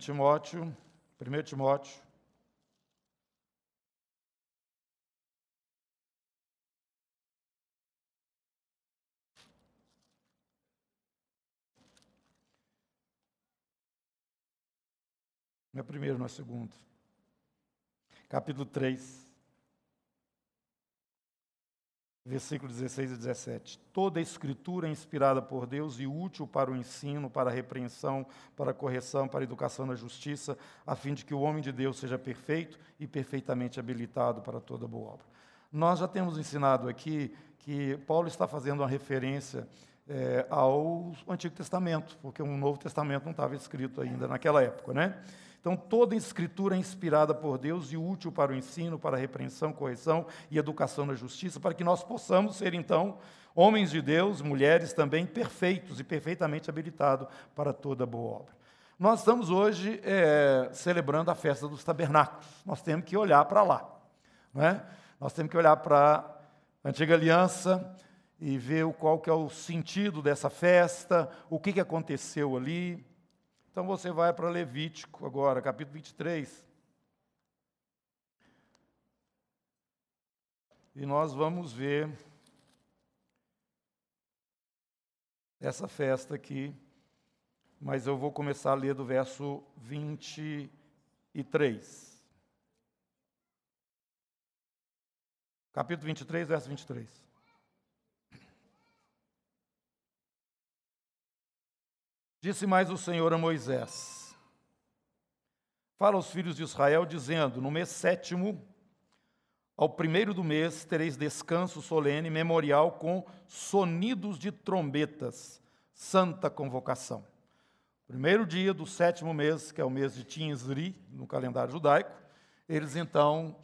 Timóteo, 1 Timóteo. Não é primeiro, não é segundo. Capítulo 3 versículo 16 e 17. Toda a escritura é inspirada por Deus e útil para o ensino, para a repreensão, para a correção, para a educação na justiça, a fim de que o homem de Deus seja perfeito e perfeitamente habilitado para toda boa obra. Nós já temos ensinado aqui que Paulo está fazendo uma referência é, ao Antigo Testamento, porque um Novo Testamento não estava escrito ainda naquela época, né? Então, toda escritura é inspirada por Deus e útil para o ensino, para a repreensão, correção e educação na justiça, para que nós possamos ser, então, homens de Deus, mulheres também perfeitos e perfeitamente habilitados para toda boa obra. Nós estamos hoje é, celebrando a festa dos tabernáculos. Nós temos que olhar para lá. Não é? Nós temos que olhar para a antiga aliança e ver qual que é o sentido dessa festa, o que, que aconteceu ali. Então você vai para Levítico agora, capítulo 23. E nós vamos ver essa festa aqui, mas eu vou começar a ler do verso 23. Capítulo 23, verso 23. Disse mais o Senhor a Moisés: Fala aos filhos de Israel, dizendo: No mês sétimo, ao primeiro do mês, tereis descanso solene, memorial com sonidos de trombetas, santa convocação. Primeiro dia do sétimo mês, que é o mês de Tinsri, no calendário judaico, eles então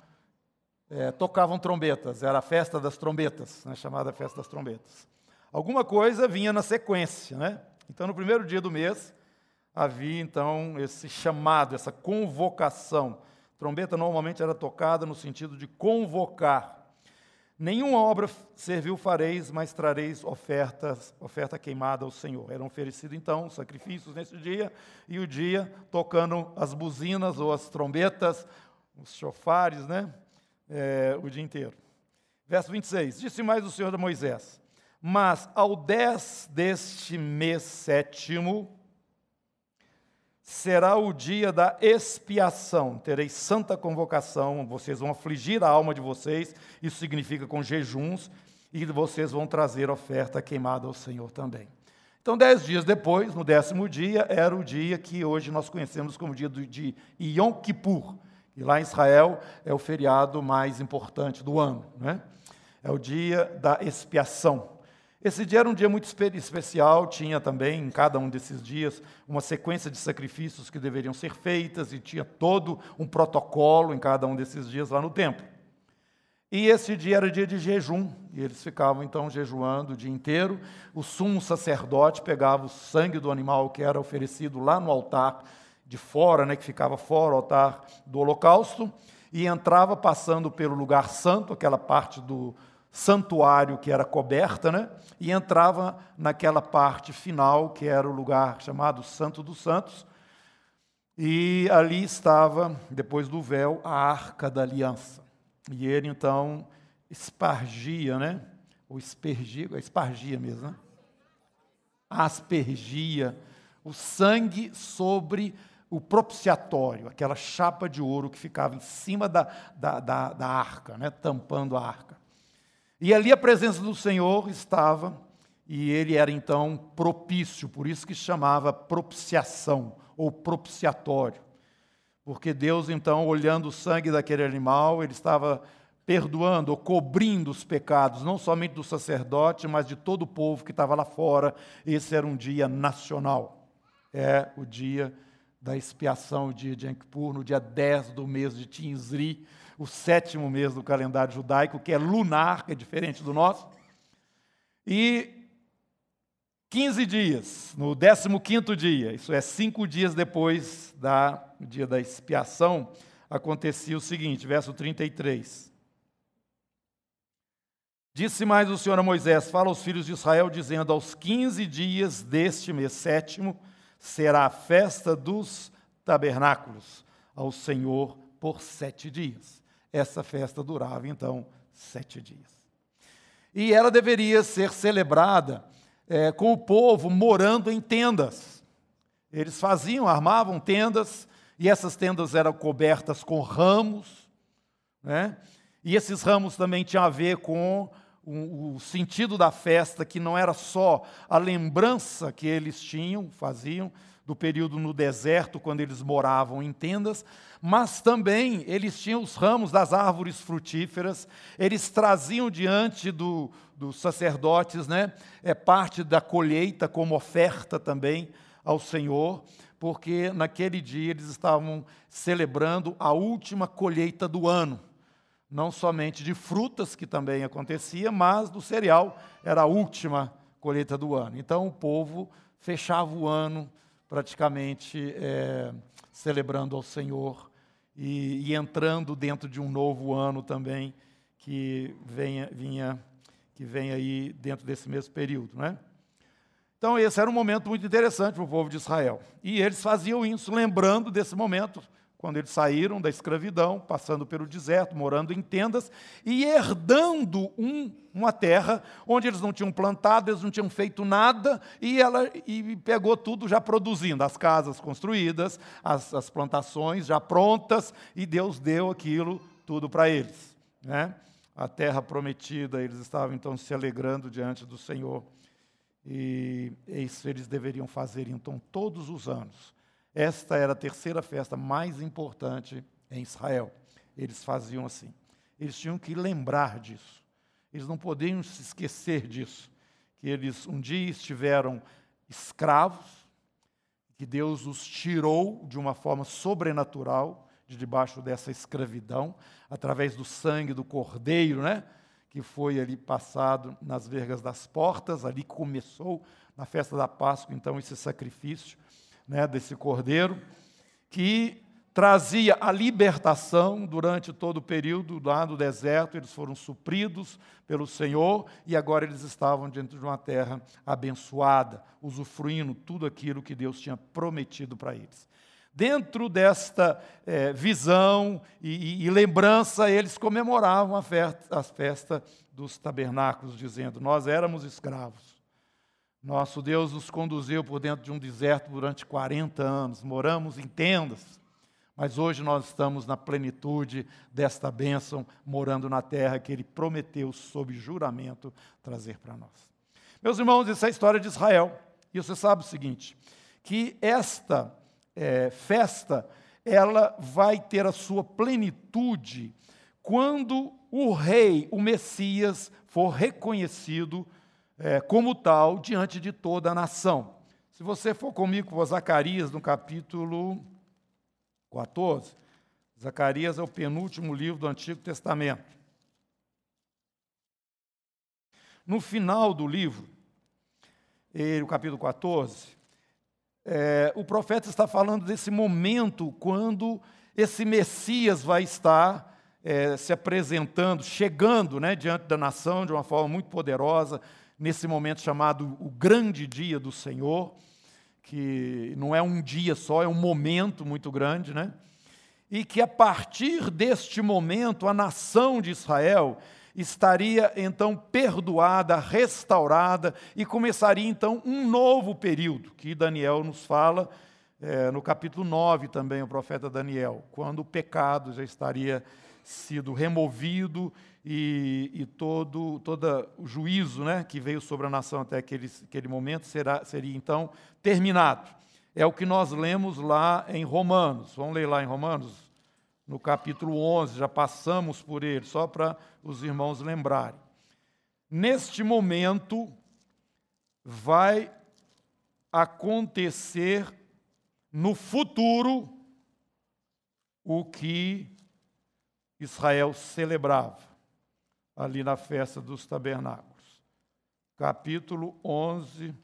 é, tocavam trombetas, era a festa das trombetas, né, chamada festa das trombetas. Alguma coisa vinha na sequência, né? Então, no primeiro dia do mês, havia então esse chamado, essa convocação. trombeta normalmente era tocada no sentido de convocar. Nenhuma obra serviu fareis, mas trareis ofertas, oferta queimada ao Senhor. Eram oferecidos então sacrifícios nesse dia, e o dia tocando as buzinas ou as trombetas, os chofares, né? É, o dia inteiro. Verso 26: Disse mais o Senhor a Moisés: mas ao dez deste mês sétimo, será o dia da expiação. Tereis santa convocação, vocês vão afligir a alma de vocês, isso significa com jejuns, e vocês vão trazer oferta queimada ao Senhor também. Então, dez dias depois, no décimo dia, era o dia que hoje nós conhecemos como dia de Yom Kippur. E lá em Israel é o feriado mais importante do ano. Né? É o dia da expiação. Esse dia era um dia muito especial, tinha também em cada um desses dias uma sequência de sacrifícios que deveriam ser feitas e tinha todo um protocolo em cada um desses dias lá no templo. E esse dia era dia de jejum, e eles ficavam então jejuando o dia inteiro. O sumo sacerdote pegava o sangue do animal que era oferecido lá no altar de fora, né, que ficava fora do altar do holocausto, e entrava passando pelo lugar santo, aquela parte do, santuário que era coberta, né? e entrava naquela parte final, que era o lugar chamado Santo dos Santos, e ali estava, depois do véu, a arca da aliança. E ele então espargia, né? Ou espergia, espargia mesmo, né? Aspergia o sangue sobre o propiciatório, aquela chapa de ouro que ficava em cima da, da, da, da arca, né? tampando a arca. E ali a presença do Senhor estava, e ele era então propício, por isso que chamava propiciação ou propiciatório. Porque Deus então, olhando o sangue daquele animal, ele estava perdoando ou cobrindo os pecados, não somente do sacerdote, mas de todo o povo que estava lá fora. Esse era um dia nacional. É o dia da expiação, o dia de Ankippur, no dia 10 do mês de Tinsri, o sétimo mês do calendário judaico, que é lunar, que é diferente do nosso. E 15 dias, no 15 dia, isso é cinco dias depois da dia da expiação, acontecia o seguinte, verso 33. Disse mais o Senhor a Moisés: Fala aos filhos de Israel, dizendo: Aos 15 dias deste mês sétimo será a festa dos tabernáculos ao Senhor por sete dias. Essa festa durava então sete dias. E ela deveria ser celebrada é, com o povo morando em tendas. Eles faziam, armavam tendas, e essas tendas eram cobertas com ramos, né? E esses ramos também tinham a ver com o, o sentido da festa, que não era só a lembrança que eles tinham, faziam, do período no deserto, quando eles moravam em tendas, mas também eles tinham os ramos das árvores frutíferas, eles traziam diante do, dos sacerdotes né, é parte da colheita como oferta também ao Senhor, porque naquele dia eles estavam celebrando a última colheita do ano não somente de frutas, que também acontecia, mas do cereal, era a última colheita do ano. Então o povo fechava o ano praticamente é, celebrando ao Senhor e, e, entrando dentro de um novo ano também que venha, vinha que vem aí dentro desse mesmo período, né? Então esse era um momento muito interessante para o povo de Israel e eles faziam isso lembrando desse momento quando eles saíram da escravidão, passando pelo deserto, morando em tendas e herdando um, uma terra onde eles não tinham plantado, eles não tinham feito nada, e ela e pegou tudo já produzindo, as casas construídas, as, as plantações já prontas, e Deus deu aquilo tudo para eles. Né? A terra prometida, eles estavam então se alegrando diante do Senhor. E isso eles deveriam fazer então todos os anos esta era a terceira festa mais importante em Israel. Eles faziam assim. Eles tinham que lembrar disso. Eles não podiam se esquecer disso. Que eles um dia estiveram escravos, que Deus os tirou de uma forma sobrenatural de debaixo dessa escravidão, através do sangue do cordeiro, né? Que foi ali passado nas vergas das portas, ali começou na festa da Páscoa, então, esse sacrifício né, desse cordeiro, que trazia a libertação durante todo o período lá do deserto, eles foram supridos pelo Senhor e agora eles estavam dentro de uma terra abençoada, usufruindo tudo aquilo que Deus tinha prometido para eles. Dentro desta é, visão e, e, e, lembrança, eles comemoravam a festa, a festa dos tabernáculos, dizendo: Nós éramos escravos, nosso Deus nos conduziu por dentro de um deserto durante 40 anos, moramos em tendas, mas hoje nós estamos na plenitude desta bênção, morando na terra que Ele prometeu, sob juramento, trazer para nós. Meus irmãos, isso é a história de Israel. E você sabe o seguinte: que esta é, festa ela vai ter a sua plenitude quando o rei, o Messias, for reconhecido é, como tal diante de toda a nação. Se você for comigo para Zacarias, no capítulo 14, Zacarias é o penúltimo livro do Antigo Testamento. No final do livro, o capítulo 14, é, o profeta está falando desse momento quando esse Messias vai estar é, se apresentando, chegando né, diante da nação de uma forma muito poderosa, nesse momento chamado o grande dia do Senhor, que não é um dia só, é um momento muito grande, né? E que a partir deste momento a nação de Israel estaria então perdoada, restaurada e começaria então um novo período, que Daniel nos fala é, no capítulo 9 também, o profeta Daniel, quando o pecado já estaria sido removido e, e todo, todo o juízo né, que veio sobre a nação até aquele, aquele momento será, seria então terminado. É o que nós lemos lá em Romanos. Vamos ler lá em Romanos, no capítulo 11, já passamos por ele, só para os irmãos lembrarem. Neste momento, vai acontecer no futuro o que Israel celebrava ali na festa dos tabernáculos. Capítulo 11,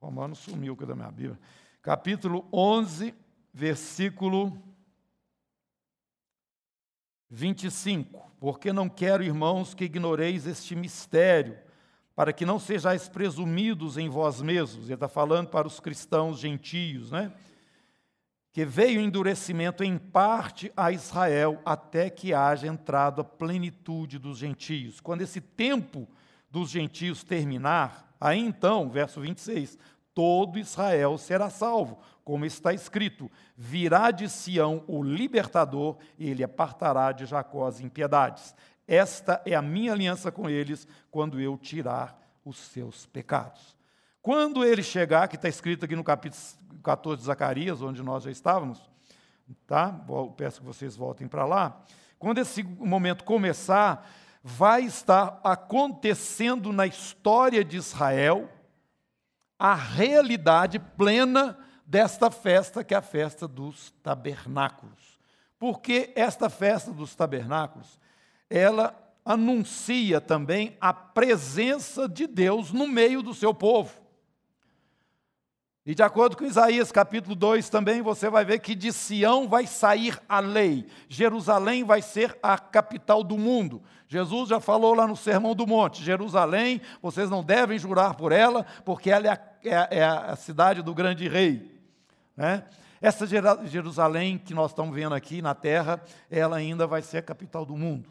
Romano sumiu da minha Bíblia. Capítulo 11, versículo 25. Porque não quero, irmãos, que ignoreis este mistério, para que não sejais presumidos em vós mesmos. Ele está falando para os cristãos gentios, né? Que veio endurecimento em parte a Israel, até que haja entrado a plenitude dos gentios. Quando esse tempo dos gentios terminar, aí então, verso 26, todo Israel será salvo, como está escrito: virá de Sião o libertador, e ele apartará de Jacó as impiedades. Esta é a minha aliança com eles, quando eu tirar os seus pecados. Quando ele chegar, que está escrito aqui no capítulo 14 de Zacarias, onde nós já estávamos, tá? Peço que vocês voltem para lá. Quando esse momento começar, vai estar acontecendo na história de Israel a realidade plena desta festa, que é a festa dos tabernáculos. Porque esta festa dos tabernáculos, ela anuncia também a presença de Deus no meio do seu povo. E de acordo com Isaías capítulo 2 também, você vai ver que de Sião vai sair a lei. Jerusalém vai ser a capital do mundo. Jesus já falou lá no Sermão do Monte: Jerusalém, vocês não devem jurar por ela, porque ela é a, é, é a cidade do grande rei. Né? Essa Jerusalém que nós estamos vendo aqui na terra, ela ainda vai ser a capital do mundo.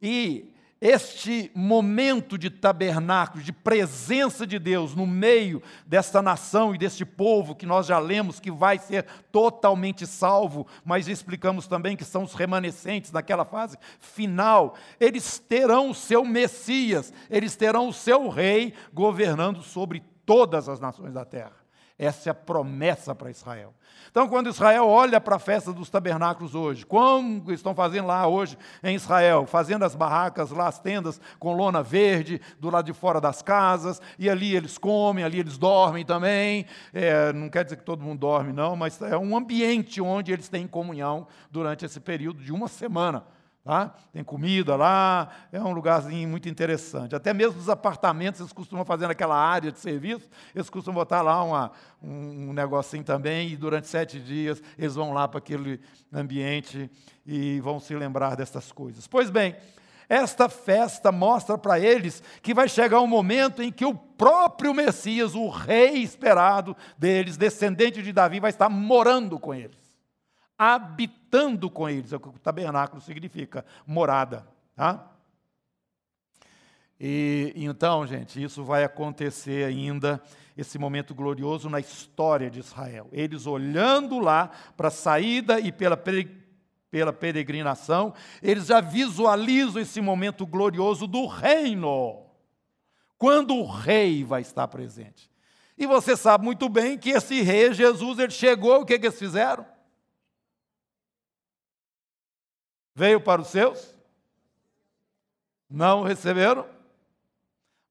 E este momento de tabernáculo, de presença de Deus no meio desta nação e deste povo que nós já lemos que vai ser totalmente salvo, mas explicamos também que são os remanescentes daquela fase final, eles terão o seu Messias, eles terão o seu rei governando sobre todas as nações da terra. Essa é a promessa para Israel. Então, quando Israel olha para a festa dos tabernáculos hoje, como estão fazendo lá hoje em Israel, fazendo as barracas lá, as tendas com lona verde do lado de fora das casas, e ali eles comem, ali eles dormem também. É, não quer dizer que todo mundo dorme, não, mas é um ambiente onde eles têm comunhão durante esse período de uma semana. Tá? Tem comida lá, é um lugarzinho muito interessante. Até mesmo nos apartamentos, eles costumam fazer naquela área de serviço, eles costumam botar lá uma, um negocinho também, e durante sete dias eles vão lá para aquele ambiente e vão se lembrar dessas coisas. Pois bem, esta festa mostra para eles que vai chegar um momento em que o próprio Messias, o rei esperado deles, descendente de Davi, vai estar morando com eles habitando com eles, é o que o tabernáculo significa, morada. Tá? E então, gente, isso vai acontecer ainda, esse momento glorioso na história de Israel. Eles olhando lá para a saída e pela, pela peregrinação, eles já visualizam esse momento glorioso do reino, quando o rei vai estar presente. E você sabe muito bem que esse rei, Jesus, ele chegou, o que, que eles fizeram? Veio para os seus? Não o receberam?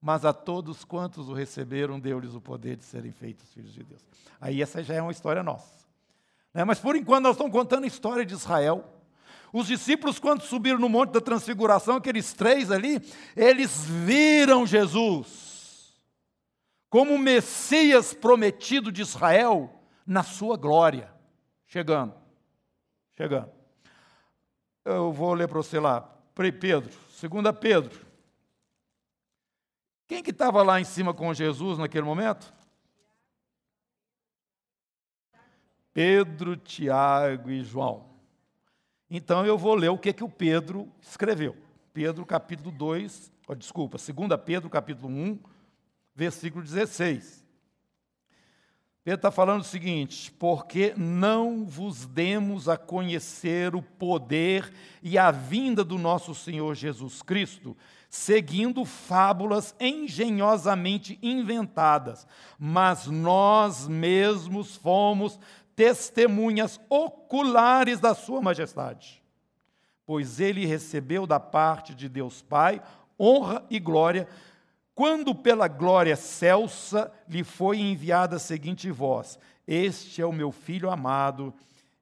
Mas a todos quantos o receberam, deu-lhes o poder de serem feitos filhos de Deus. Aí essa já é uma história nossa. Né? Mas por enquanto nós estamos contando a história de Israel. Os discípulos, quando subiram no Monte da Transfiguração, aqueles três ali, eles viram Jesus como o Messias prometido de Israel na sua glória. Chegando, chegando. Eu vou ler para você lá. Pedro, segunda Pedro. Quem que estava lá em cima com Jesus naquele momento? Pedro, Tiago e João. Então eu vou ler o que, que o Pedro escreveu. Pedro, capítulo 2, oh, desculpa, 2 Pedro, capítulo 1, versículo 16. Pedro está falando o seguinte: porque não vos demos a conhecer o poder e a vinda do nosso Senhor Jesus Cristo, seguindo fábulas engenhosamente inventadas, mas nós mesmos fomos testemunhas oculares da Sua Majestade. Pois ele recebeu da parte de Deus Pai honra e glória quando pela glória celsa lhe foi enviada a seguinte voz: Este é o meu filho amado,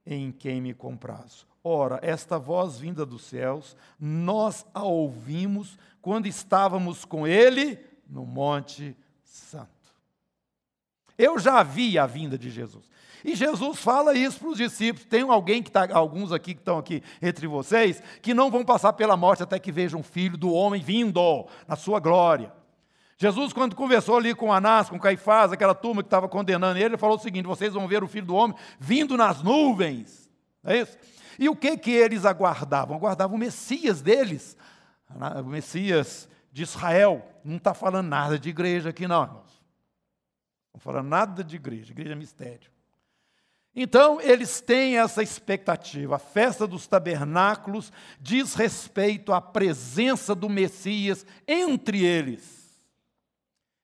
em quem me comprazo. Ora, esta voz vinda dos céus, nós a ouvimos quando estávamos com ele no Monte Santo. Eu já vi a vinda de Jesus. E Jesus fala isso para os discípulos. Tem alguém que está, alguns aqui que estão aqui entre vocês, que não vão passar pela morte até que vejam o filho do homem vindo na sua glória. Jesus, quando conversou ali com Anás, com Caifás, aquela turma que estava condenando ele, ele falou o seguinte: vocês vão ver o filho do homem vindo nas nuvens. É isso? E o que, que eles aguardavam? Aguardavam o Messias deles, o Messias de Israel. Não está falando nada de igreja aqui, não, irmãos. Não falando nada de igreja, igreja é mistério. Então, eles têm essa expectativa. A festa dos tabernáculos diz respeito à presença do Messias entre eles.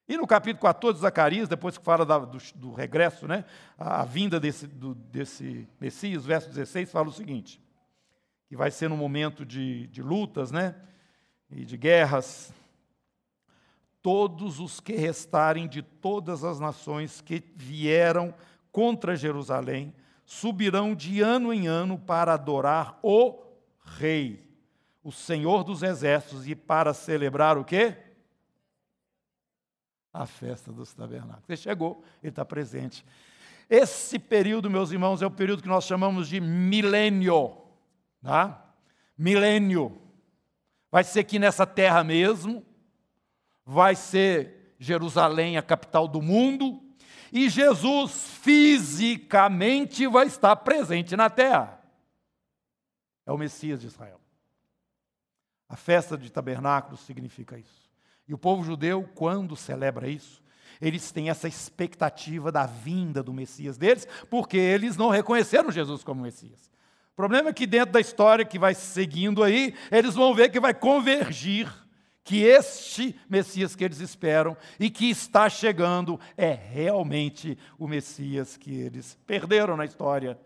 E no capítulo 14 de Zacarias, depois que fala da, do, do, regresso, né, a, a vinda desse, do, desse Messias, verso 16, fala o seguinte: que vai ser no momento de, de lutas né, e de guerras. Todos os que restarem de todas as nações que vieram contra Jerusalém subirão de ano em ano para adorar o Rei, o Senhor dos Exércitos, e para celebrar o quê? A festa dos tabernáculos. Ele chegou, ele está presente. Esse período, meus irmãos, é o período que nós chamamos de milênio. Tá? Milênio. Vai ser aqui nessa terra mesmo, vai ser Jerusalém, a capital do mundo, e Jesus fisicamente vai estar presente na terra. É o Messias de Israel. A festa de tabernáculos significa isso. E o povo judeu, quando celebra isso, eles têm essa expectativa da vinda do Messias deles, porque eles não reconheceram Jesus como Messias. O problema é que dentro da história que vai seguindo aí, eles vão ver que vai convergir que este Messias que eles esperam e que está chegando é realmente o Messias que eles perderam na história.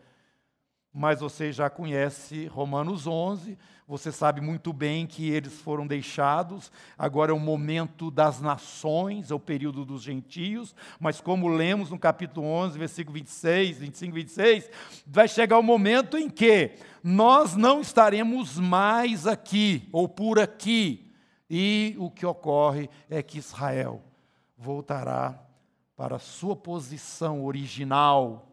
Mas você já conhece Romanos 11, você sabe muito bem que eles foram deixados, agora é o momento das nações, é o período dos gentios, mas como lemos no capítulo 11, versículo 26, 25 e 26, vai chegar o momento em que nós não estaremos mais aqui, ou por aqui, e o que ocorre é que Israel voltará para a sua posição original,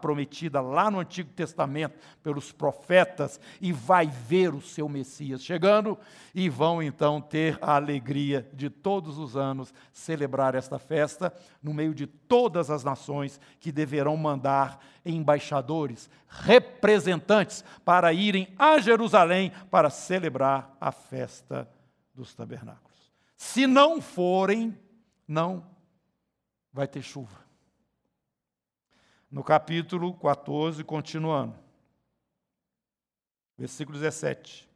prometida lá no Antigo Testamento pelos profetas, e vai ver o seu Messias chegando, e vão então ter a alegria de todos os anos celebrar esta festa, no meio de todas as nações que deverão mandar embaixadores, representantes, para irem a Jerusalém para celebrar a festa dos tabernáculos. Se não forem, não vai ter chuva no capítulo 14, continuando. Versículo 17.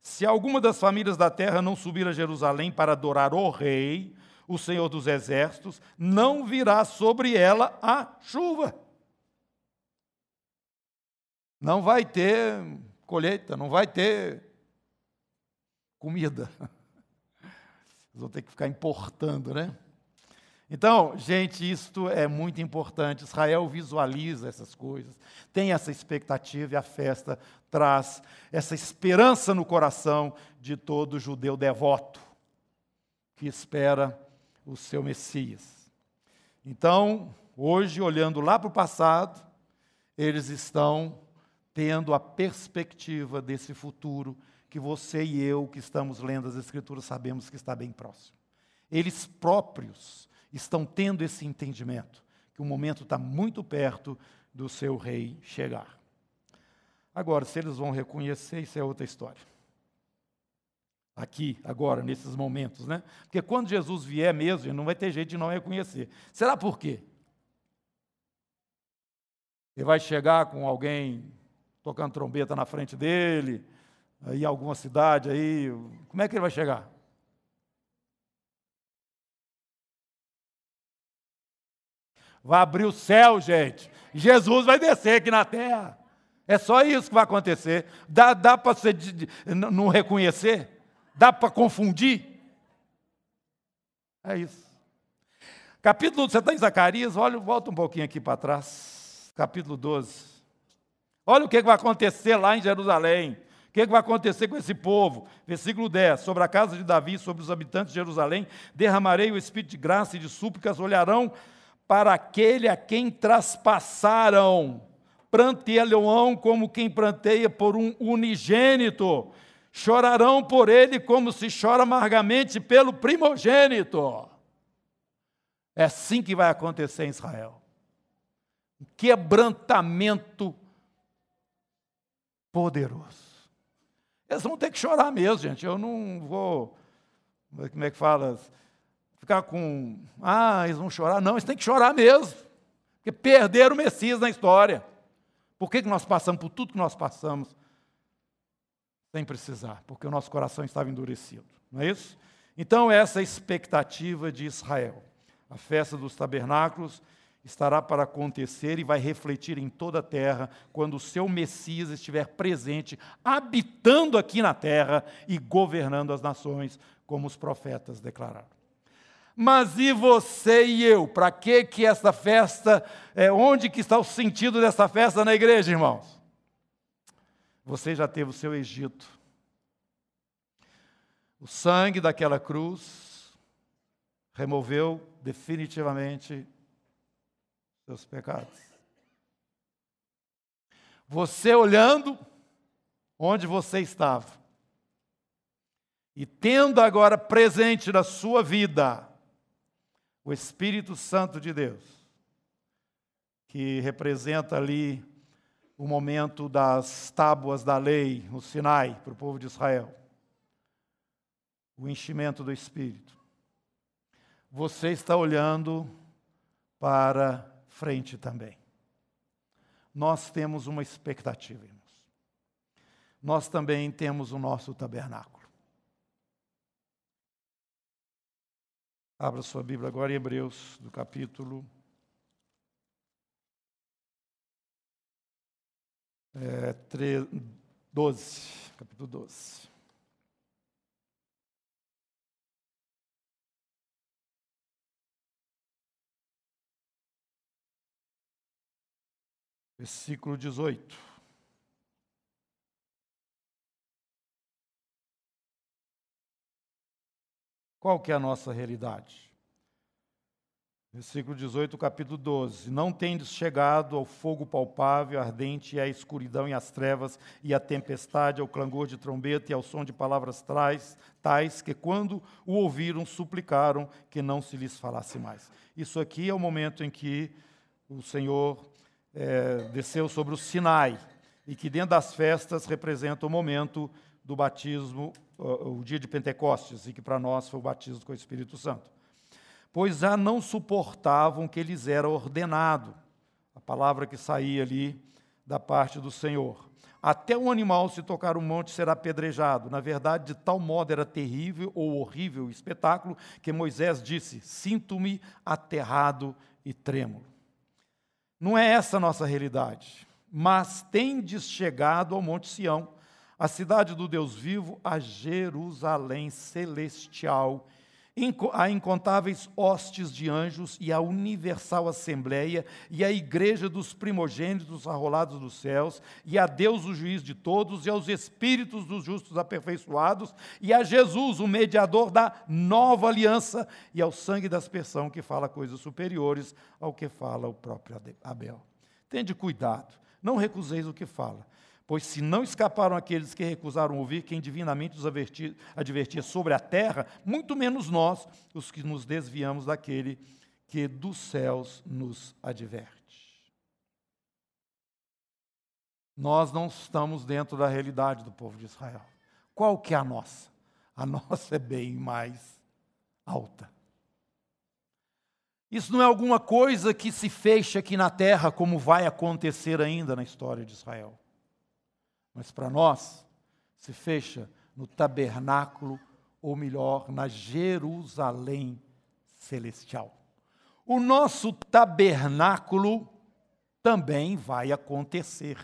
Se alguma das famílias da terra não subir a Jerusalém para adorar o Rei, o Senhor dos Exércitos, não virá sobre ela a chuva. Não vai ter colheita, não vai ter comida. vão ter que ficar importando, né? Então, gente, isto é muito importante. Israel visualiza essas coisas, tem essa expectativa e a festa traz essa esperança no coração de todo judeu devoto que espera o seu Messias. Então, hoje, olhando lá para o passado, eles estão tendo a perspectiva desse futuro que você e eu, que estamos lendo as Escrituras, sabemos que está bem próximo. Eles próprios estão tendo esse entendimento, que o momento está muito perto do seu rei chegar. Agora, se eles vão reconhecer, isso é outra história. Aqui, agora, nesses momentos, né? Porque quando Jesus vier mesmo, não vai ter jeito de não reconhecer. Será por quê? Ele vai chegar com alguém tocando trombeta na frente dele, aí em alguma cidade aí. Como é que ele vai chegar? Vai abrir o céu, gente. Jesus vai descer aqui na terra. É só isso que vai acontecer. Dá, dá para você não reconhecer? Dá para confundir? É isso. Capítulo, você está em Zacarias? Olha, volta um pouquinho aqui para trás. Capítulo 12. Olha o que vai acontecer lá em Jerusalém. O que vai acontecer com esse povo? Versículo 10: Sobre a casa de Davi, sobre os habitantes de Jerusalém, derramarei o espírito de graça e de súplicas, olharão para aquele a quem traspassaram. Prantearão como quem pranteia por um unigênito. Chorarão por ele como se chora amargamente pelo primogênito. É assim que vai acontecer em Israel. Um quebrantamento poderoso. Eles vão ter que chorar mesmo, gente. Eu não vou, como é que fala? Ficar com, ah, eles vão chorar. Não, eles têm que chorar mesmo. Porque perderam o Messias na história. Por que, que nós passamos por tudo que nós passamos? Sem precisar, porque o nosso coração estava endurecido. Não é isso? Então, essa é a expectativa de Israel. A festa dos tabernáculos estará para acontecer e vai refletir em toda a terra quando o seu Messias estiver presente, habitando aqui na terra e governando as nações, como os profetas declararam. Mas e você e eu? Para que que essa festa, é, onde que está o sentido dessa festa na igreja, irmãos? Você já teve o seu Egito. O sangue daquela cruz removeu definitivamente seus pecados. Você olhando onde você estava e tendo agora presente na sua vida o Espírito Santo de Deus, que representa ali o momento das tábuas da lei no Sinai para o povo de Israel, o enchimento do Espírito. Você está olhando para frente também. Nós temos uma expectativa, irmãos. Nós também temos o nosso tabernáculo. Abra sua Bíblia agora em Hebreus, do capítulo é, 12, capítulo 12. versículo 18. Qual que é a nossa realidade? Versículo 18, capítulo 12. Não tendes chegado ao fogo palpável, ardente, e à escuridão e às trevas, e à tempestade, ao clangor de trombeta e ao som de palavras tais, tais que, quando o ouviram, suplicaram que não se lhes falasse mais. Isso aqui é o momento em que o Senhor é, desceu sobre o Sinai e que dentro das festas representa o momento do batismo, o, dia de Pentecostes, e que para nós foi o batismo com o Espírito Santo. Pois já não suportavam que lhes era ordenado, a palavra que saía ali da parte do Senhor. Até um animal, se tocar o um monte, será apedrejado. Na verdade, de tal modo era terrível ou horrível o espetáculo que Moisés disse: Sinto-me aterrado e trêmulo. Não é essa a nossa realidade. Mas tendes chegado ao Monte Sião, a cidade do Deus vivo, a Jerusalém celestial, a incontáveis hostes de anjos e a universal assembleia e a igreja dos primogênitos arrolados dos céus e a Deus o juiz de todos e aos espíritos dos justos aperfeiçoados e a Jesus o mediador da nova aliança e ao sangue da aspersão que fala coisas superiores ao que fala o próprio Abel. Tende cuidado, não recuseis o que fala Pois se não escaparam aqueles que recusaram ouvir quem divinamente os advertia sobre a terra, muito menos nós, os que nos desviamos daquele que dos céus nos adverte. Nós não estamos dentro da realidade do povo de Israel. Qual que é a nossa? A nossa é bem mais alta. Isso não é alguma coisa que se fecha aqui na terra, como vai acontecer ainda na história de Israel mas para nós se fecha no tabernáculo, ou melhor, na Jerusalém celestial. O nosso tabernáculo também vai acontecer,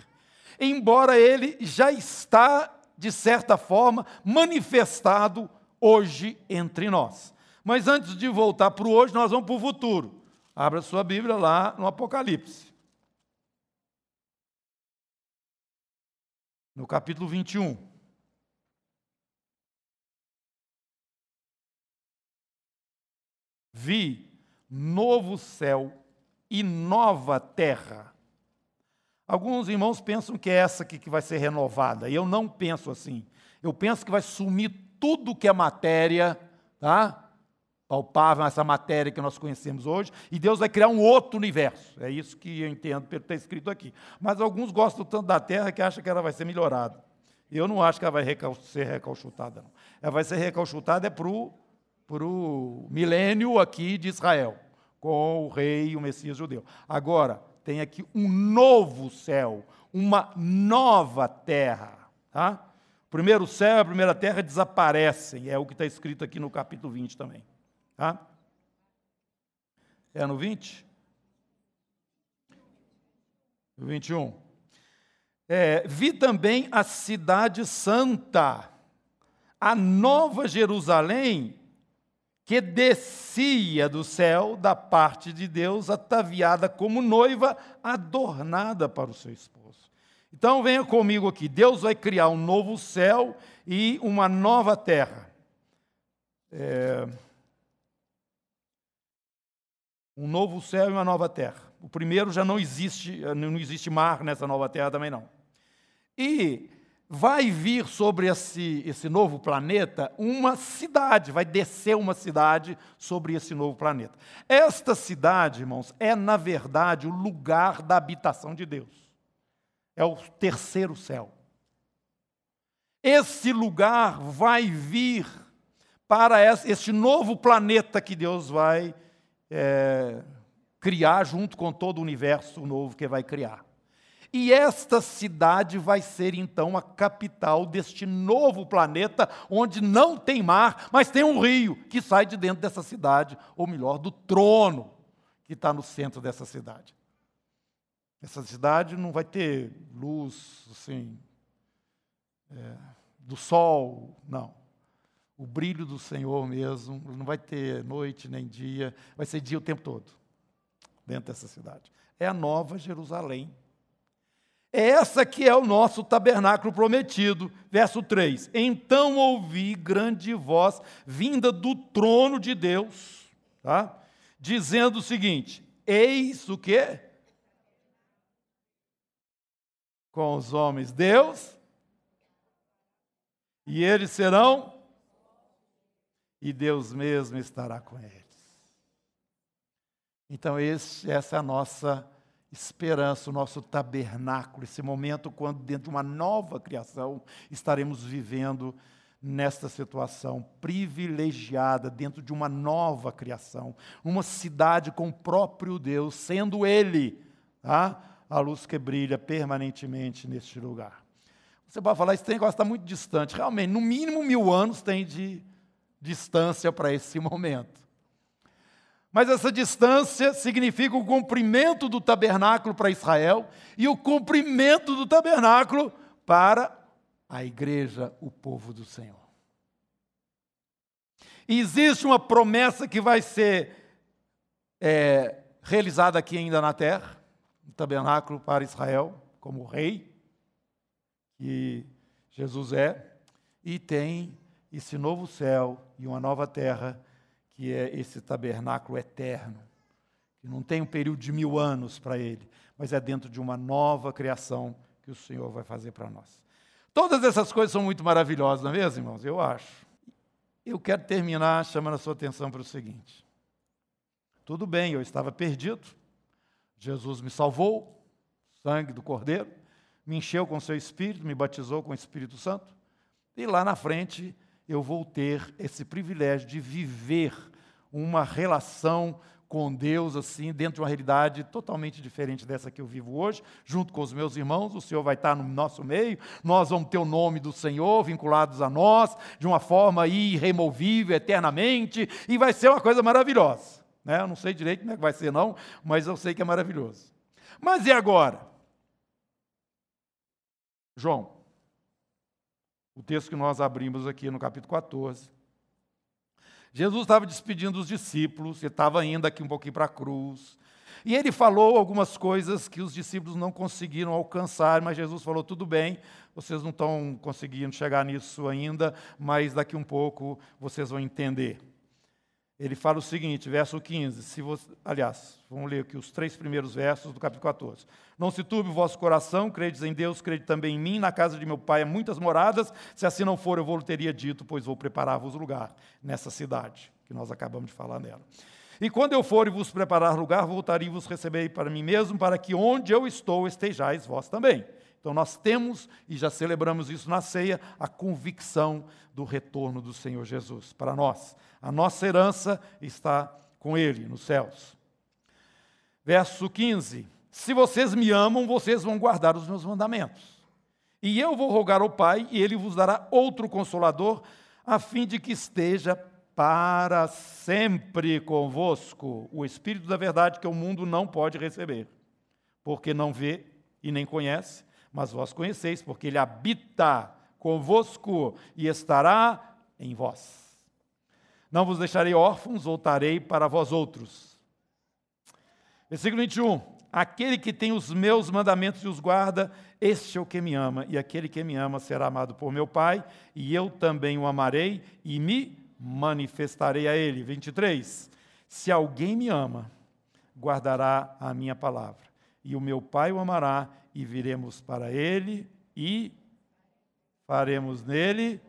embora ele já está, de certa forma, manifestado hoje entre nós. Mas antes de voltar para o hoje, nós vamos para o futuro. Abra sua Bíblia lá no Apocalipse. No capítulo 21. Vi novo céu e nova terra. Alguns irmãos pensam que é essa que vai ser renovada, eu não penso assim. Eu penso que vai sumir tudo que é matéria, tá? Palpável, essa matéria que nós conhecemos hoje, e Deus vai criar um outro universo. É isso que eu entendo pelo que está escrito aqui. Mas alguns gostam tanto da Terra que acham que ela vai ser melhorada. Eu não acho que ela vai ser recalchutada, não. Ela vai ser recalchutada é para o milênio aqui de Israel, com o rei e o Messias judeu. Agora, tem aqui um novo céu, uma nova terra. Tá? Primeiro céu e a primeira terra desaparecem, é o que está escrito aqui no capítulo 20 também. Tá? É no 20? No 21. É, vi também a cidade santa, a nova Jerusalém, que descia do céu da parte de Deus, ataviada como noiva, adornada para o seu esposo. Então venha comigo aqui. Deus vai criar um novo céu e uma nova terra. É... Um novo céu e uma nova terra. O primeiro já não existe, não existe mar nessa nova terra também não. E vai vir sobre esse, esse novo planeta uma cidade, vai descer uma cidade sobre esse novo planeta. Esta cidade, irmãos, é na verdade o lugar da habitação de Deus. É o terceiro céu. Esse lugar vai vir para este novo planeta que Deus vai é, criar junto com todo o universo novo que vai criar. E esta cidade vai ser então a capital deste novo planeta, onde não tem mar, mas tem um rio que sai de dentro dessa cidade, ou melhor, do trono que está no centro dessa cidade. Essa cidade não vai ter luz, assim, é, do sol, não. O brilho do Senhor mesmo, não vai ter noite nem dia, vai ser dia o tempo todo, dentro dessa cidade. É a nova Jerusalém essa que é o nosso tabernáculo prometido. Verso 3. Então ouvi grande voz vinda do trono de Deus, tá? dizendo o seguinte: Eis o que? Com os homens Deus, e eles serão, e Deus mesmo estará com eles. Então, esse, essa é a nossa esperança, o nosso tabernáculo, esse momento quando, dentro de uma nova criação, estaremos vivendo nesta situação privilegiada, dentro de uma nova criação, uma cidade com o próprio Deus, sendo Ele tá? a luz que brilha permanentemente neste lugar. Você pode falar, esse negócio está muito distante. Realmente, no mínimo mil anos tem de distância para esse momento. Mas essa distância significa o cumprimento do tabernáculo para Israel e o cumprimento do tabernáculo para a igreja, o povo do Senhor. E existe uma promessa que vai ser é, realizada aqui ainda na terra, o tabernáculo para Israel, como rei, que Jesus é, e tem esse novo céu e uma nova terra que é esse tabernáculo eterno, que não tem um período de mil anos para ele, mas é dentro de uma nova criação que o Senhor vai fazer para nós. Todas essas coisas são muito maravilhosas, não é mesmo, irmãos? Eu acho. Eu quero terminar chamando a sua atenção para o seguinte: tudo bem, eu estava perdido, Jesus me salvou, sangue do Cordeiro, me encheu com seu Espírito, me batizou com o Espírito Santo, e lá na frente eu vou ter esse privilégio de viver uma relação com Deus, assim, dentro de uma realidade totalmente diferente dessa que eu vivo hoje, junto com os meus irmãos. O Senhor vai estar no nosso meio, nós vamos ter o nome do Senhor vinculados a nós, de uma forma irremovível, eternamente, e vai ser uma coisa maravilhosa. Né? Eu não sei direito como é que vai ser, não, mas eu sei que é maravilhoso. Mas e agora? João, o texto que nós abrimos aqui no capítulo 14. Jesus estava despedindo os discípulos, ele estava indo aqui um pouquinho para a cruz. E ele falou algumas coisas que os discípulos não conseguiram alcançar, mas Jesus falou: tudo bem, vocês não estão conseguindo chegar nisso ainda, mas daqui um pouco vocês vão entender ele fala o seguinte, verso 15, se você, aliás, vamos ler aqui os três primeiros versos do capítulo 14. Não se turbe o vosso coração, credes em Deus, crede também em mim, na casa de meu pai há muitas moradas, se assim não for eu vou teria dito, pois vou preparar-vos lugar nessa cidade. que nós acabamos de falar nela. E quando eu for e vos preparar lugar, voltarei e vos receberei para mim mesmo, para que onde eu estou estejais vós também. Então nós temos, e já celebramos isso na ceia, a convicção do retorno do Senhor Jesus para nós. A nossa herança está com Ele nos céus. Verso 15: Se vocês me amam, vocês vão guardar os meus mandamentos. E eu vou rogar ao Pai, e ele vos dará outro consolador, a fim de que esteja para sempre convosco o Espírito da verdade que o mundo não pode receber, porque não vê e nem conhece mas vós conheceis, porque ele habita convosco e estará em vós. Não vos deixarei órfãos, voltarei para vós outros. Versículo 21. Aquele que tem os meus mandamentos e os guarda, este é o que me ama, e aquele que me ama será amado por meu Pai, e eu também o amarei e me manifestarei a ele. 23. Se alguém me ama, guardará a minha palavra, e o meu Pai o amará, e viremos para ele e faremos nele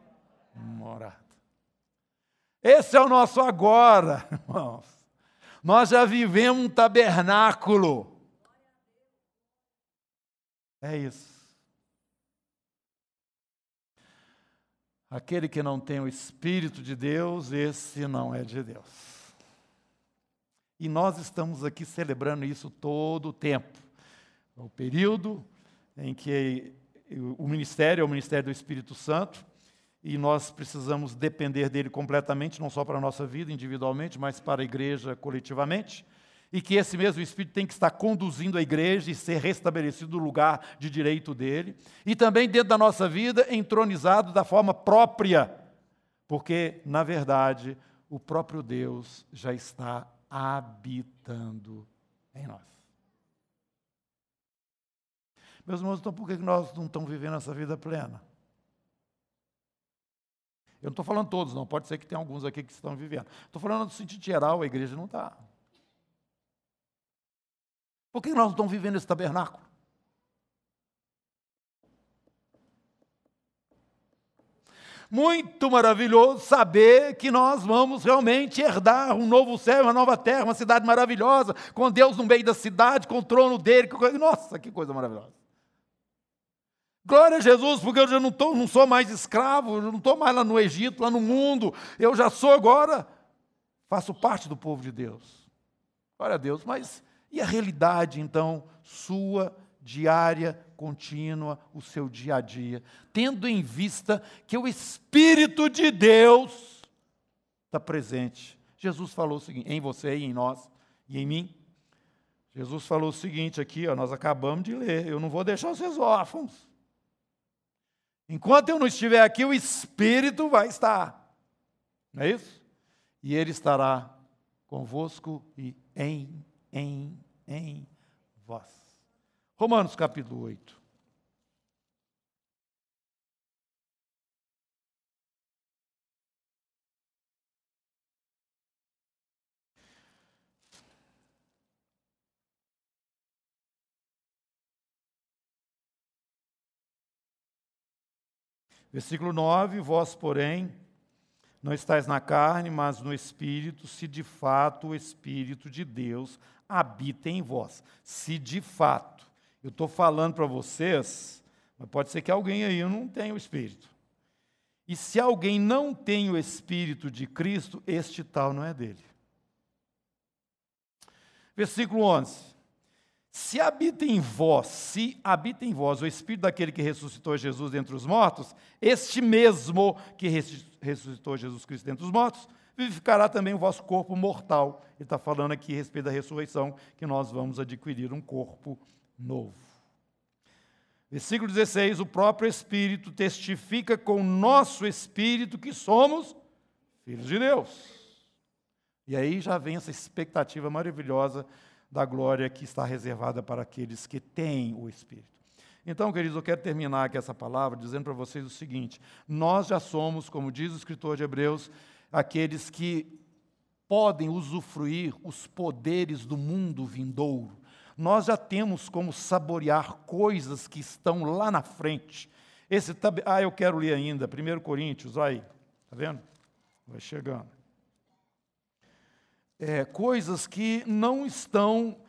morada. Esse é o nosso agora, irmãos. Nós já vivemos um tabernáculo. É isso. Aquele que não tem o Espírito de Deus, esse não é de Deus. E nós estamos aqui celebrando isso todo o tempo. É o período em que o ministério é o ministério do Espírito Santo e nós precisamos depender dele completamente, não só para a nossa vida individualmente, mas para a igreja coletivamente. E que esse mesmo Espírito tem que estar conduzindo a igreja e ser restabelecido no lugar de direito dele. E também dentro da nossa vida, entronizado da forma própria. Porque, na verdade, o próprio Deus já está habitando em nós. Meus irmãos, então por que nós não estamos vivendo essa vida plena? Eu não estou falando todos, não. Pode ser que tenha alguns aqui que estão vivendo. Estou falando do sentido geral, a igreja não está. Por que nós não estamos vivendo esse tabernáculo? Muito maravilhoso saber que nós vamos realmente herdar um novo céu, uma nova terra, uma cidade maravilhosa, com Deus no meio da cidade, com o trono dele. Nossa, que coisa maravilhosa. Glória a Jesus, porque eu já não, tô, não sou mais escravo, eu não estou mais lá no Egito, lá no mundo, eu já sou agora, faço parte do povo de Deus. Glória a Deus, mas e a realidade, então, sua, diária, contínua, o seu dia a dia, tendo em vista que o Espírito de Deus está presente. Jesus falou o seguinte, em você e em nós, e em mim. Jesus falou o seguinte aqui, ó, nós acabamos de ler, eu não vou deixar vocês órfãos. Enquanto eu não estiver aqui, o Espírito vai estar. Não é isso? E ele estará convosco e em, em, em vós. Romanos capítulo 8. Versículo 9: Vós, porém, não estáis na carne, mas no Espírito, se de fato o Espírito de Deus habita em vós. Se de fato. Eu estou falando para vocês, mas pode ser que alguém aí não tenha o Espírito. E se alguém não tem o Espírito de Cristo, este tal não é dele. Versículo 11. Se habita em vós, se habita em vós o Espírito daquele que ressuscitou Jesus dentre os mortos, este mesmo que ressuscitou Jesus Cristo dentre os mortos, vivificará também o vosso corpo mortal. Ele está falando aqui a respeito da ressurreição, que nós vamos adquirir um corpo novo. Versículo 16: O próprio Espírito testifica com o nosso espírito que somos filhos de Deus. E aí já vem essa expectativa maravilhosa da glória que está reservada para aqueles que têm o Espírito. Então, queridos, eu quero terminar aqui essa palavra dizendo para vocês o seguinte: nós já somos, como diz o escritor de Hebreus, aqueles que podem usufruir os poderes do mundo vindouro. Nós já temos como saborear coisas que estão lá na frente. Esse ah, eu quero ler ainda, 1 Coríntios, aí, tá vendo? Vai chegando. É, coisas que não estão,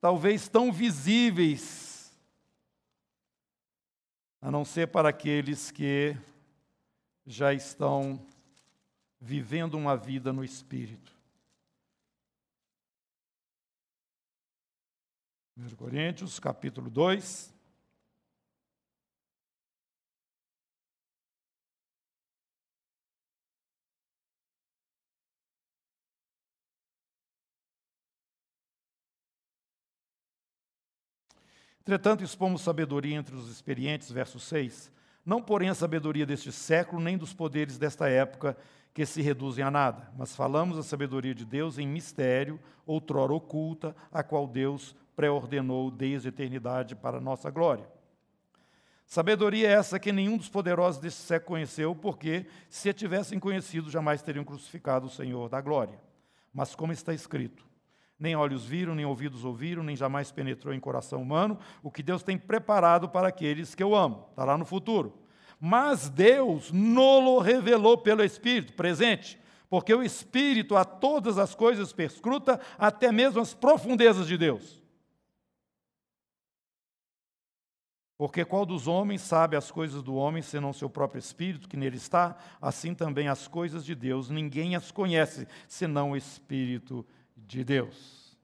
talvez, tão visíveis, a não ser para aqueles que já estão vivendo uma vida no Espírito. 1 Coríntios, capítulo 2. Entretanto, expomos sabedoria entre os experientes, verso 6. Não, porém, a sabedoria deste século, nem dos poderes desta época, que se reduzem a nada, mas falamos a sabedoria de Deus em mistério, outrora oculta, a qual Deus pré-ordenou desde a eternidade para a nossa glória. Sabedoria é essa que nenhum dos poderosos deste século conheceu, porque, se a tivessem conhecido, jamais teriam crucificado o Senhor da glória. Mas, como está escrito, nem olhos viram, nem ouvidos ouviram, nem jamais penetrou em coração humano o que Deus tem preparado para aqueles que eu amo. Está lá no futuro. Mas Deus nolo revelou pelo Espírito, presente, porque o Espírito a todas as coisas perscruta, até mesmo as profundezas de Deus. Porque qual dos homens sabe as coisas do homem, senão seu próprio espírito que nele está? Assim também as coisas de Deus, ninguém as conhece, senão o Espírito de Deus.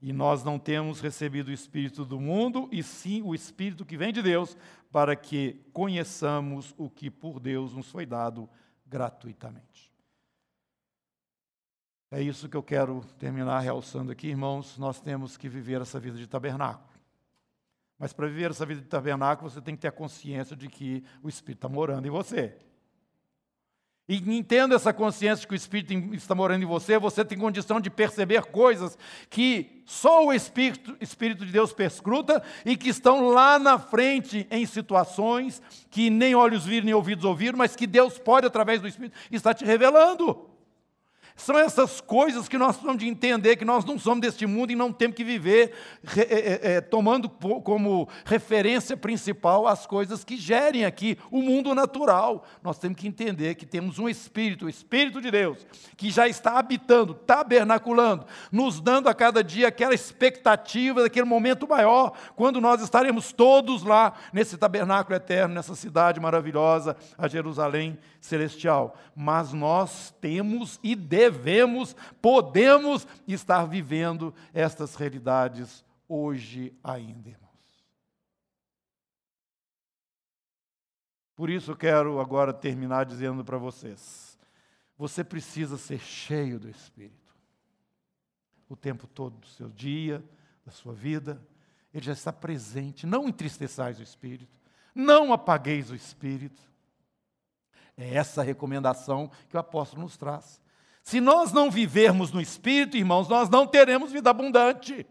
E nós não temos recebido o Espírito do mundo, e sim o Espírito que vem de Deus, para que conheçamos o que por Deus nos foi dado gratuitamente. É isso que eu quero terminar realçando aqui, irmãos. Nós temos que viver essa vida de tabernáculo. Mas para viver essa vida de tabernáculo, você tem que ter a consciência de que o Espírito está morando em você. E entenda essa consciência que o Espírito está morando em você, você tem condição de perceber coisas que só o Espírito, Espírito de Deus perscruta e que estão lá na frente em situações que nem olhos viram, nem ouvidos ouviram, mas que Deus pode, através do Espírito, estar te revelando. São essas coisas que nós precisamos de entender que nós não somos deste mundo e não temos que viver é, é, é, tomando como referência principal as coisas que gerem aqui o mundo natural. Nós temos que entender que temos um Espírito, o Espírito de Deus, que já está habitando, tabernaculando, nos dando a cada dia aquela expectativa daquele momento maior, quando nós estaremos todos lá nesse tabernáculo eterno, nessa cidade maravilhosa, a Jerusalém celestial. Mas nós temos e devemos devemos, podemos estar vivendo estas realidades hoje ainda, irmãos. Por isso quero agora terminar dizendo para vocês: você precisa ser cheio do Espírito. O tempo todo do seu dia, da sua vida, ele já está presente. Não entristeçais o Espírito, não apagueis o Espírito. É essa recomendação que o apóstolo nos traz. Se nós não vivermos no Espírito, irmãos, nós não teremos vida abundante.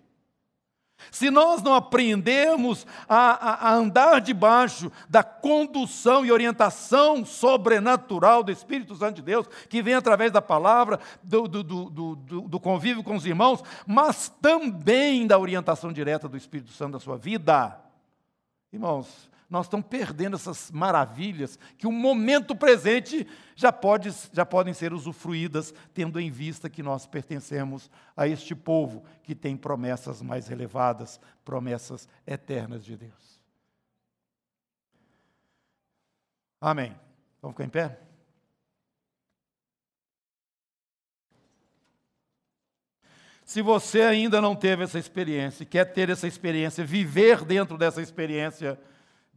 Se nós não aprendermos a, a, a, andar debaixo da condução e orientação sobrenatural do Espírito Santo de Deus, que vem através da palavra, do, do, do, do, convívio com os irmãos, mas também da orientação direta do Espírito Santo da sua vida, irmãos, nós estamos perdendo essas maravilhas que o momento presente já, pode, já podem ser usufruídas, tendo em vista que nós pertencemos a este povo que tem promessas mais elevadas, promessas eternas de Deus. Amém. Vamos ficar em pé? Se você ainda não teve essa experiência quer ter essa experiência, viver dentro dessa experiência,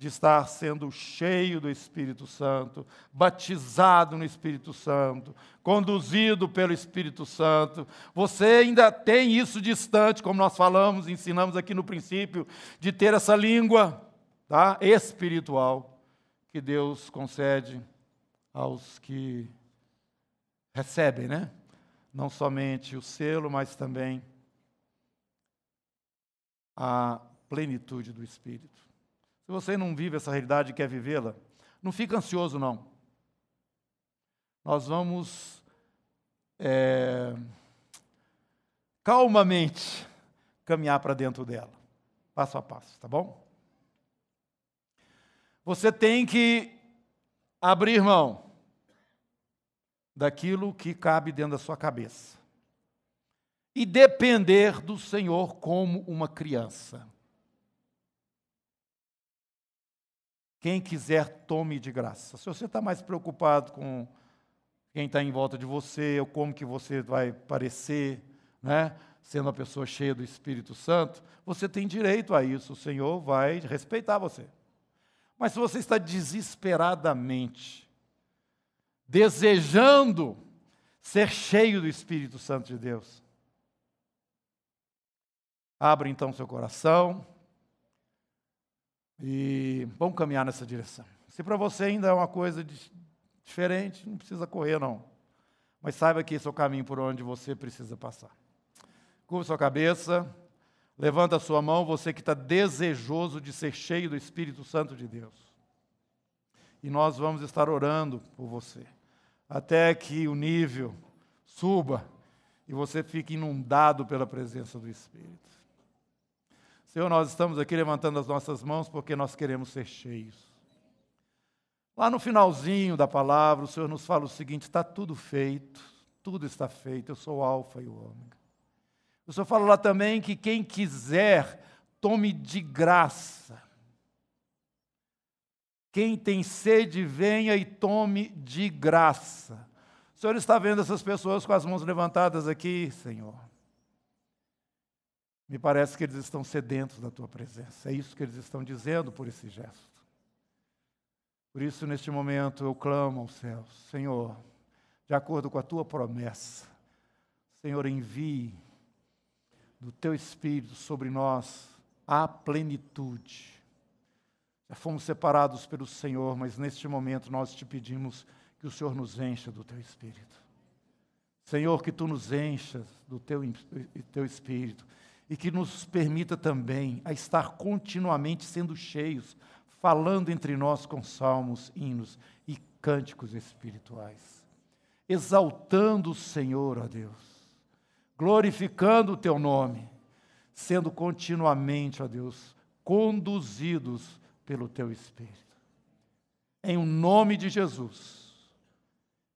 de estar sendo cheio do Espírito Santo, batizado no Espírito Santo, conduzido pelo Espírito Santo. Você ainda tem isso distante, como nós falamos, ensinamos aqui no princípio, de ter essa língua tá? espiritual que Deus concede aos que recebem, né? Não somente o selo, mas também a plenitude do Espírito. Se você não vive essa realidade e quer vivê-la, não fica ansioso, não. Nós vamos é, calmamente caminhar para dentro dela, passo a passo, tá bom? Você tem que abrir mão daquilo que cabe dentro da sua cabeça. E depender do Senhor como uma criança. Quem quiser, tome de graça. Se você está mais preocupado com quem está em volta de você, ou como que você vai parecer, né? sendo uma pessoa cheia do Espírito Santo, você tem direito a isso, o Senhor vai respeitar você. Mas se você está desesperadamente desejando ser cheio do Espírito Santo de Deus, abra então seu coração e vamos caminhar nessa direção. Se para você ainda é uma coisa diferente, não precisa correr não. Mas saiba que esse é o caminho por onde você precisa passar. Curva sua cabeça, levanta a sua mão, você que está desejoso de ser cheio do Espírito Santo de Deus. E nós vamos estar orando por você, até que o nível suba e você fique inundado pela presença do Espírito. Senhor, nós estamos aqui levantando as nossas mãos porque nós queremos ser cheios. Lá no finalzinho da palavra, o Senhor nos fala o seguinte: está tudo feito, tudo está feito, eu sou o Alfa e o Ômega. O Senhor fala lá também que quem quiser, tome de graça. Quem tem sede, venha e tome de graça. O Senhor está vendo essas pessoas com as mãos levantadas aqui, Senhor. Me parece que eles estão sedentos da tua presença. É isso que eles estão dizendo por esse gesto. Por isso, neste momento, eu clamo aos céus, Senhor, de acordo com a tua promessa, Senhor, envie do teu Espírito sobre nós a plenitude. Já fomos separados pelo Senhor, mas neste momento nós te pedimos que o Senhor nos encha do teu Espírito. Senhor, que tu nos enchas do teu, teu Espírito e que nos permita também a estar continuamente sendo cheios, falando entre nós com salmos, hinos e cânticos espirituais, exaltando o Senhor, ó Deus. Glorificando o teu nome, sendo continuamente, ó Deus, conduzidos pelo teu Espírito. Em o nome de Jesus,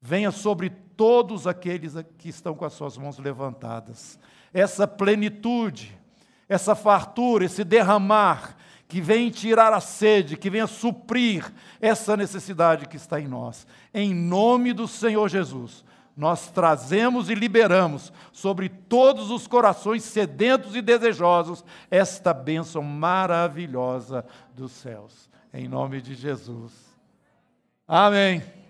venha sobre todos aqueles que estão com as suas mãos levantadas, essa plenitude, essa fartura, esse derramar, que vem tirar a sede, que venha suprir essa necessidade que está em nós. Em nome do Senhor Jesus nós trazemos e liberamos sobre todos os corações sedentos e desejosos esta bênção maravilhosa dos céus. Em nome de Jesus. Amém.